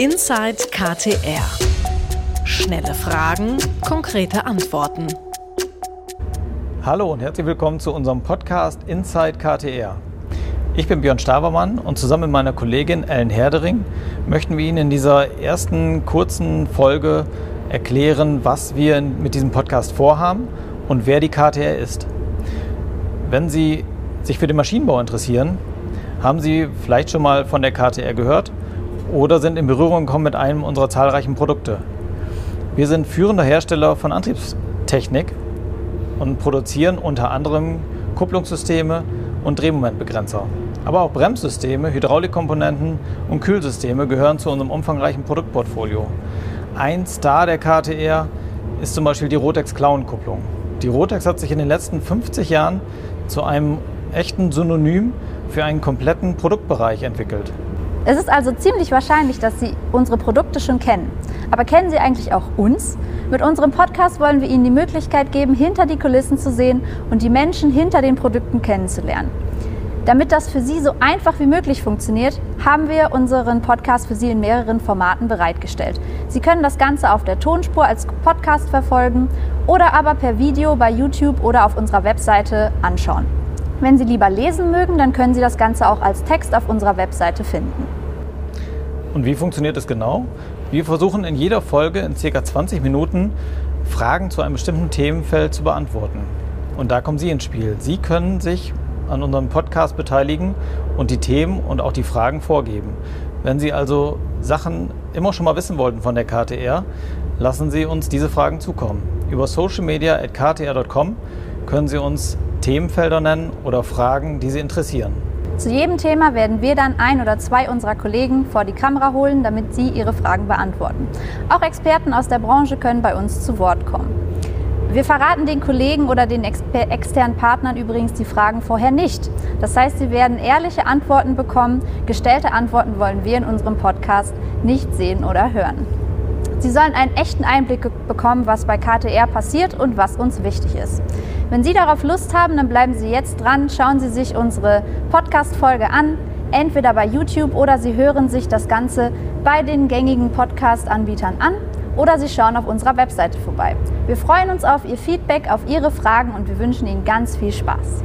Inside KTR. Schnelle Fragen, konkrete Antworten. Hallo und herzlich willkommen zu unserem Podcast Inside KTR. Ich bin Björn Stavermann und zusammen mit meiner Kollegin Ellen Herdering möchten wir Ihnen in dieser ersten kurzen Folge erklären, was wir mit diesem Podcast vorhaben und wer die KTR ist. Wenn Sie sich für den Maschinenbau interessieren, haben Sie vielleicht schon mal von der KTR gehört oder sind in Berührung gekommen mit einem unserer zahlreichen Produkte. Wir sind führender Hersteller von Antriebstechnik und produzieren unter anderem Kupplungssysteme und Drehmomentbegrenzer. Aber auch Bremssysteme, Hydraulikkomponenten und Kühlsysteme gehören zu unserem umfangreichen Produktportfolio. Ein Star der KTR ist zum Beispiel die Rotex Klauenkupplung. Die Rotex hat sich in den letzten 50 Jahren zu einem echten Synonym für einen kompletten Produktbereich entwickelt. Es ist also ziemlich wahrscheinlich, dass Sie unsere Produkte schon kennen. Aber kennen Sie eigentlich auch uns? Mit unserem Podcast wollen wir Ihnen die Möglichkeit geben, hinter die Kulissen zu sehen und die Menschen hinter den Produkten kennenzulernen. Damit das für Sie so einfach wie möglich funktioniert, haben wir unseren Podcast für Sie in mehreren Formaten bereitgestellt. Sie können das Ganze auf der Tonspur als Podcast verfolgen oder aber per Video bei YouTube oder auf unserer Webseite anschauen. Wenn Sie lieber lesen mögen, dann können Sie das Ganze auch als Text auf unserer Webseite finden. Und wie funktioniert es genau? Wir versuchen in jeder Folge in ca. 20 Minuten Fragen zu einem bestimmten Themenfeld zu beantworten. Und da kommen Sie ins Spiel. Sie können sich an unserem Podcast beteiligen und die Themen und auch die Fragen vorgeben. Wenn Sie also Sachen immer schon mal wissen wollten von der KTR, lassen Sie uns diese Fragen zukommen. Über socialmedia.ktr.com können Sie uns Themenfelder nennen oder Fragen, die Sie interessieren. Zu jedem Thema werden wir dann ein oder zwei unserer Kollegen vor die Kamera holen, damit sie ihre Fragen beantworten. Auch Experten aus der Branche können bei uns zu Wort kommen. Wir verraten den Kollegen oder den externen Partnern übrigens die Fragen vorher nicht. Das heißt, sie werden ehrliche Antworten bekommen. Gestellte Antworten wollen wir in unserem Podcast nicht sehen oder hören. Sie sollen einen echten Einblick bekommen, was bei KTR passiert und was uns wichtig ist. Wenn Sie darauf Lust haben, dann bleiben Sie jetzt dran, schauen Sie sich unsere Podcast-Folge an, entweder bei YouTube oder Sie hören sich das Ganze bei den gängigen Podcast-Anbietern an oder Sie schauen auf unserer Webseite vorbei. Wir freuen uns auf Ihr Feedback, auf Ihre Fragen und wir wünschen Ihnen ganz viel Spaß.